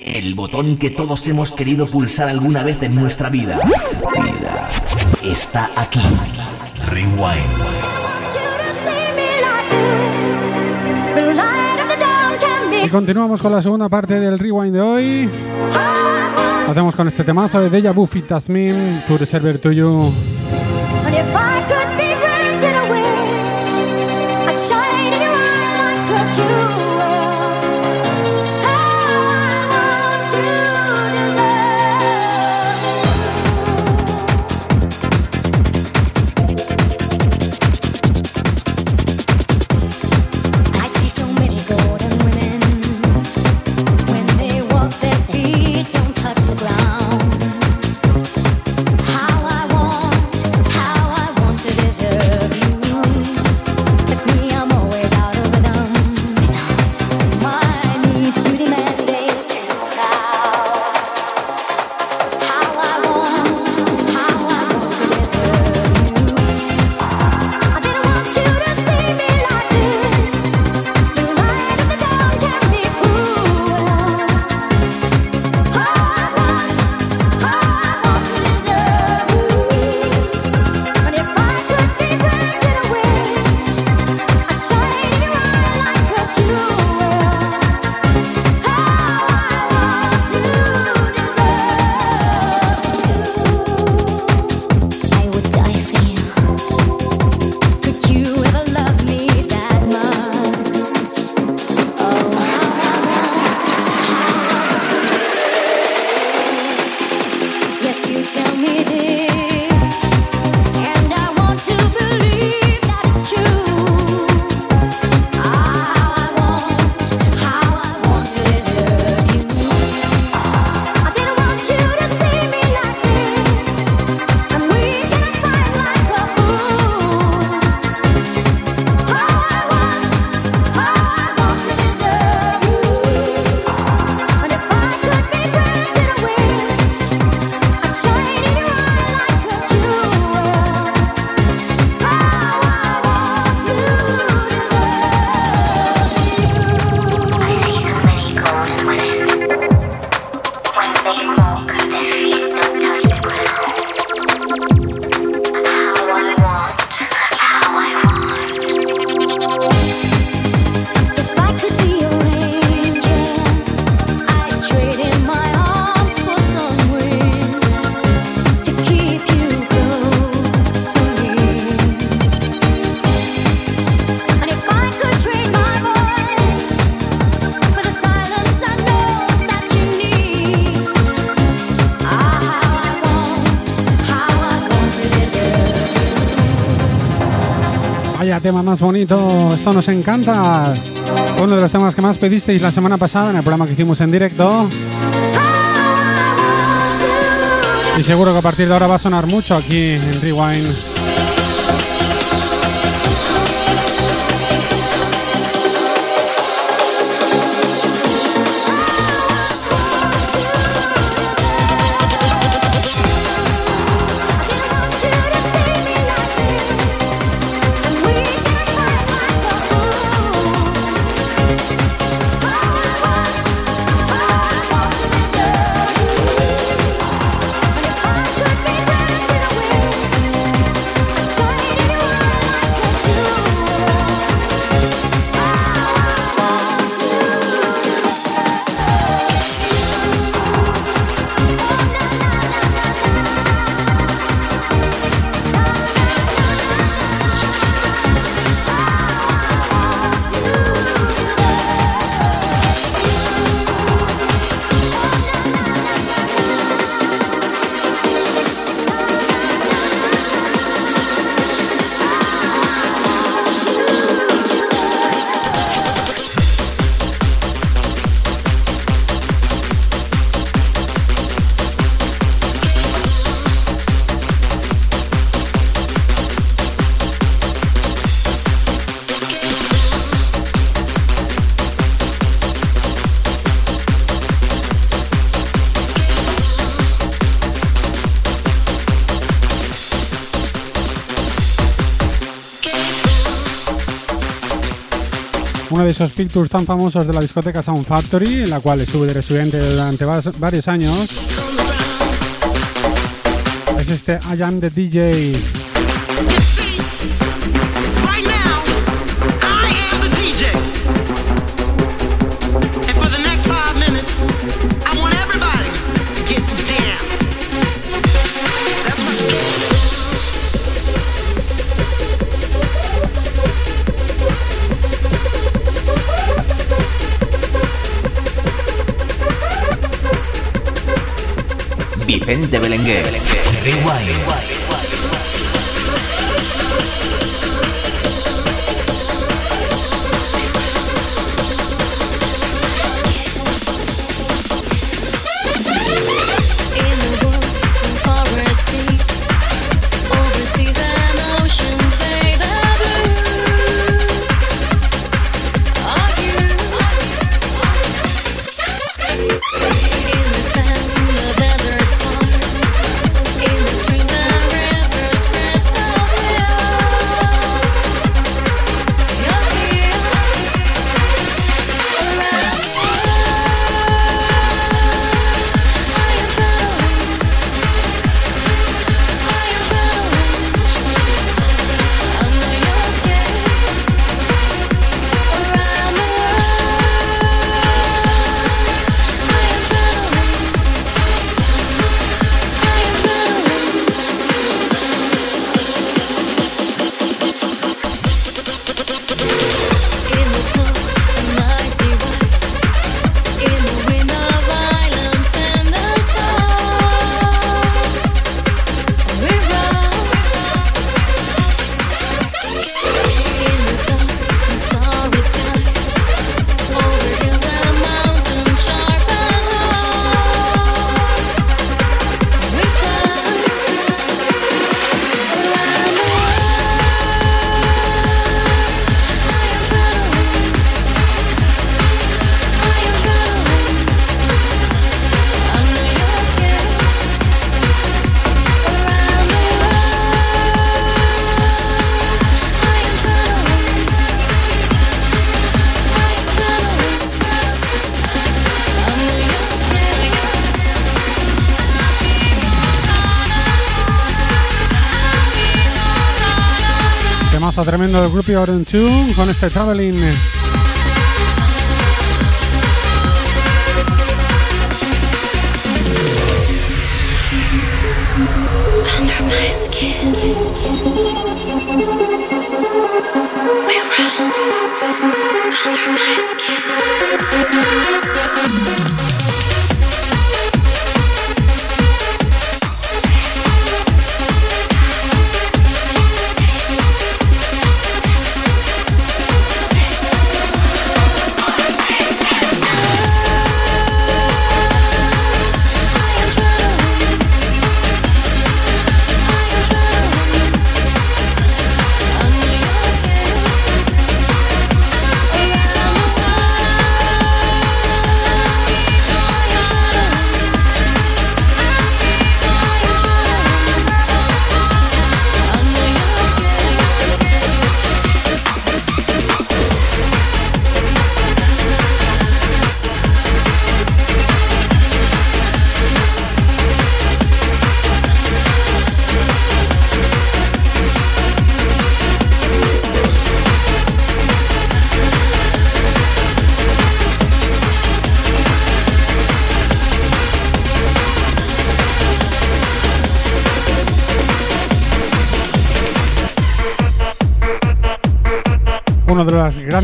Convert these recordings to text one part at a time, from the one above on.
El botón que todos hemos querido pulsar alguna vez en nuestra vida. Vida. Está aquí. Rewind. Y continuamos con la segunda parte del rewind de hoy. Hacemos con este temazo de Deja Fit Tasmin, To the Server tema más bonito. Esto nos encanta. Uno de los temas que más pedisteis la semana pasada en el programa que hicimos en directo. Y seguro que a partir de ahora va a sonar mucho aquí en Rewind. De esos pictures tan famosos de la discoteca Sound Factory, en la cual estuve de residente durante varios años. Es este I Am the DJ Vicente Belenguer. Rewind. Tremendo del grupo Orange 2 con este Traveling. Uno de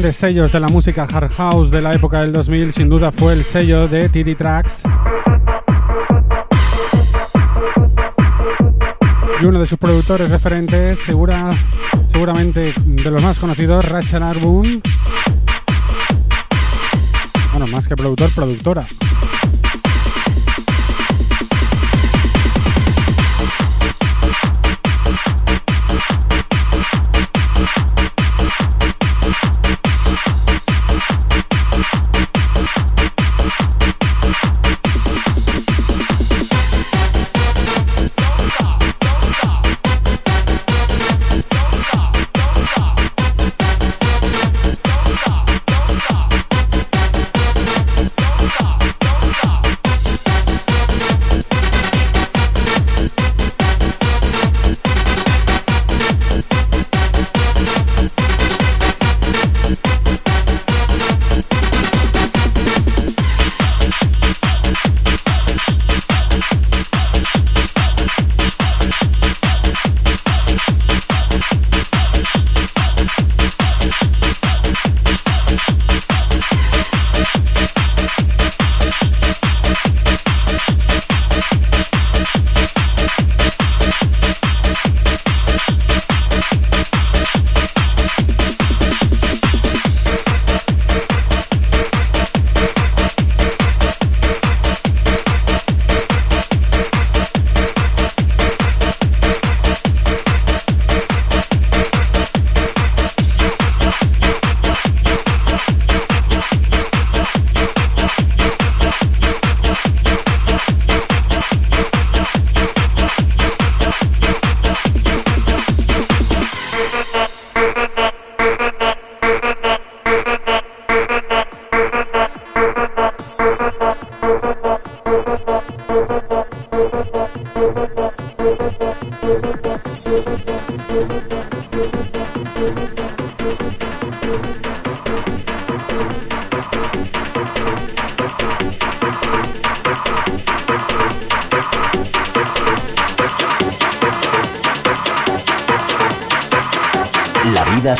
grandes sellos de la música hard house de la época del 2000 sin duda fue el sello de TD Tracks. Y uno de sus productores referentes, segura, seguramente de los más conocidos, Rachel Arbun. Bueno, más que productor, productora.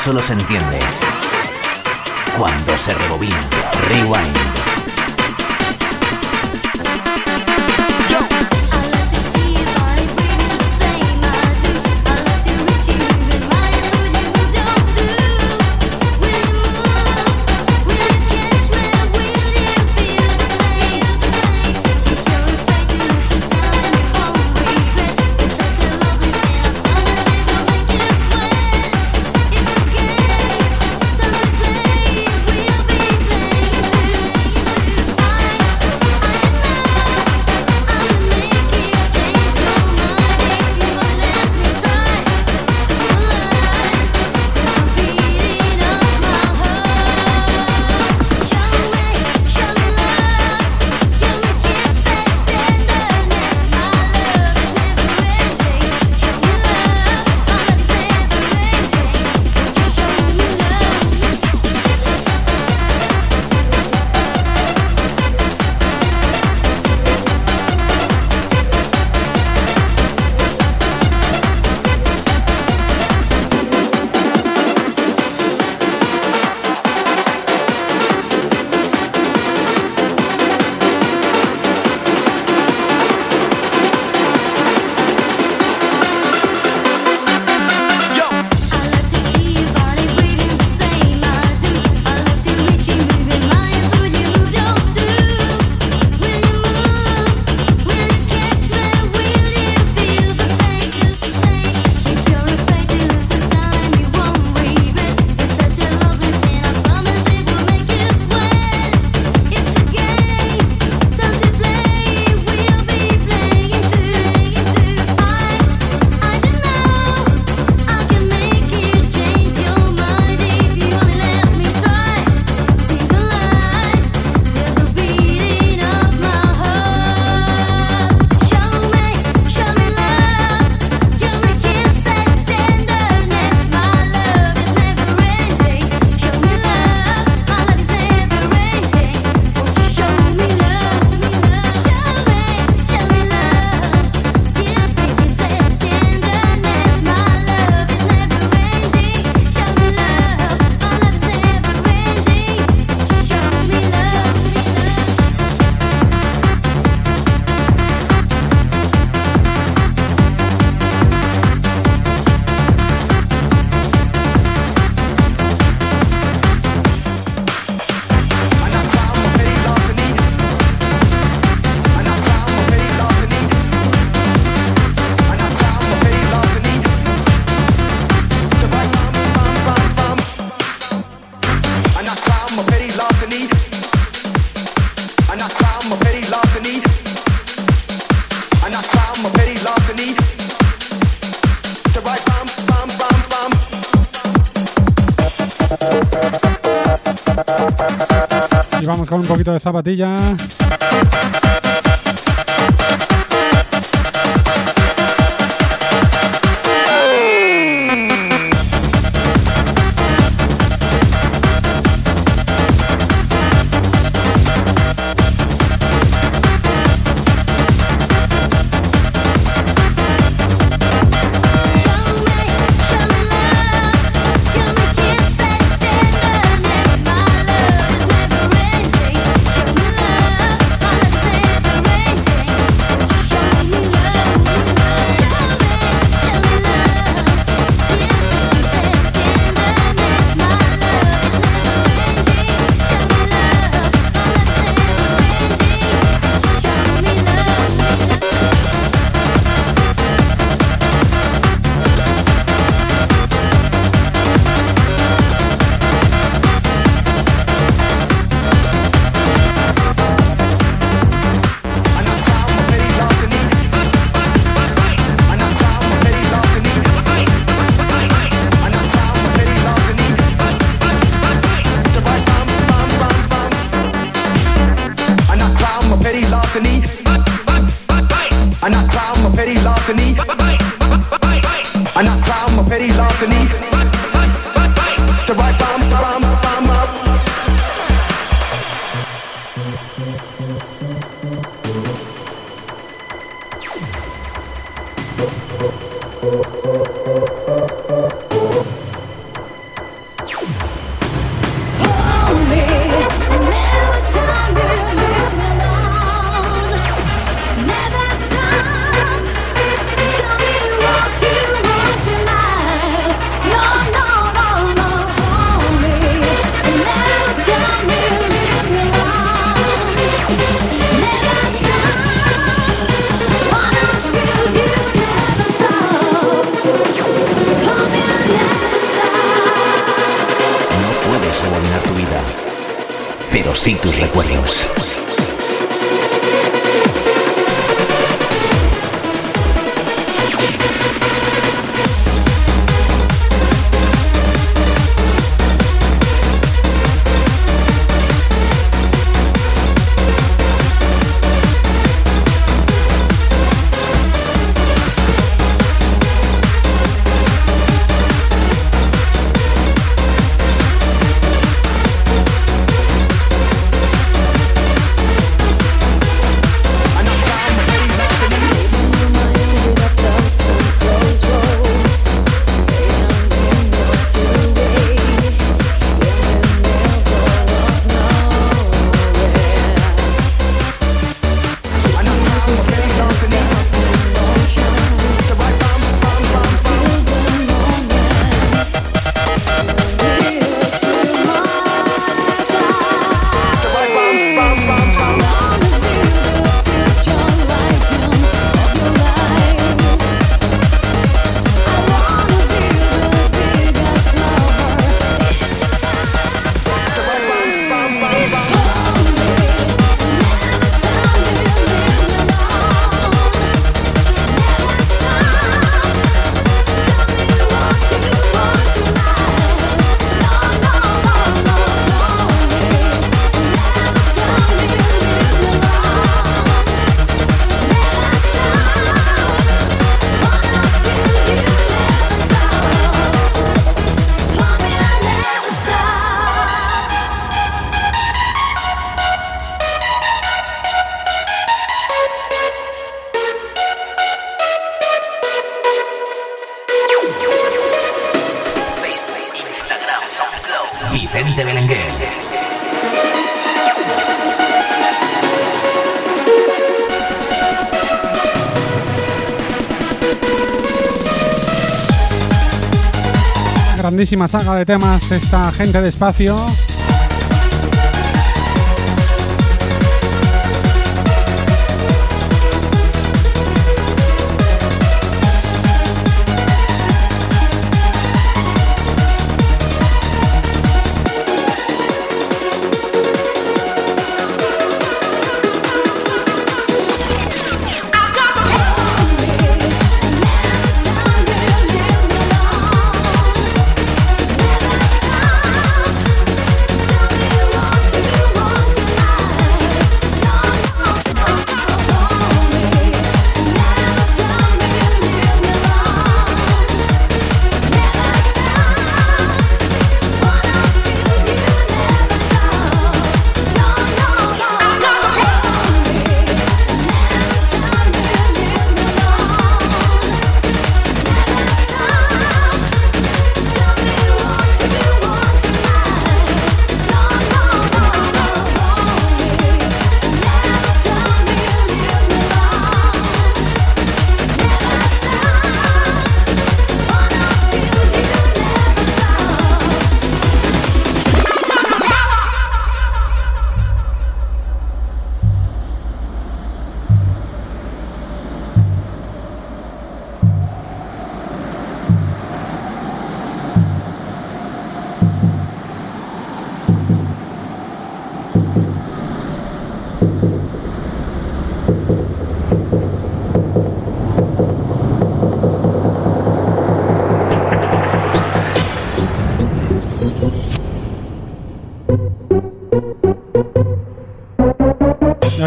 Solo se entiende cuando se rebobina. Rewind. De zapatilla. larceny. And I crown my petty larceny. Sí tus recuerdos. Grandísima saga de temas esta gente de espacio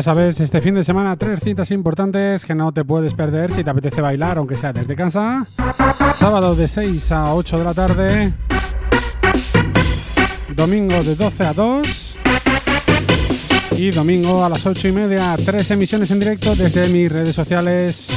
sabes, este fin de semana tres citas importantes que no te puedes perder si te apetece bailar, aunque sea desde casa. Sábado de 6 a 8 de la tarde. Domingo de 12 a 2. Y domingo a las 8 y media, tres emisiones en directo desde mis redes sociales.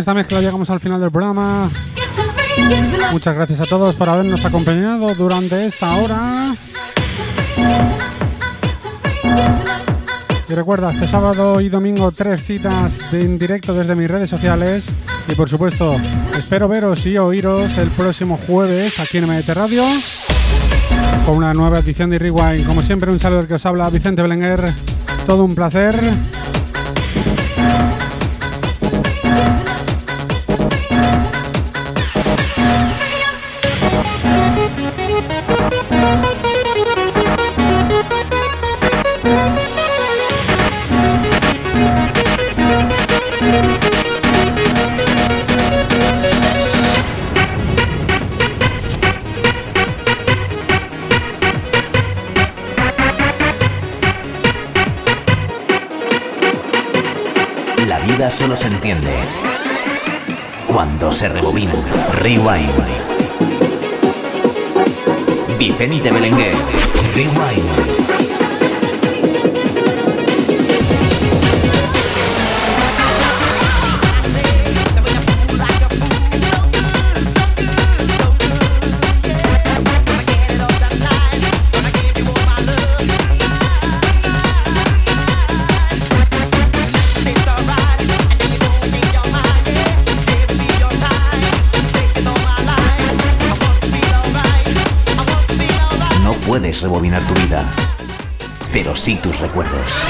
Esta mezcla llegamos al final del programa. Muchas gracias a todos por habernos acompañado durante esta hora. Y recuerda, este sábado y domingo tres citas en directo desde mis redes sociales. Y por supuesto, espero veros y oíros el próximo jueves aquí en MDT Radio con una nueva edición de Rewind. Como siempre, un saludo que os habla Vicente Belenguer. Todo un placer. Solo se entiende cuando se rebobina. Rewind. Vicente Belenguer. Rewind. Rebobinar tu vida, pero sí tus recuerdos.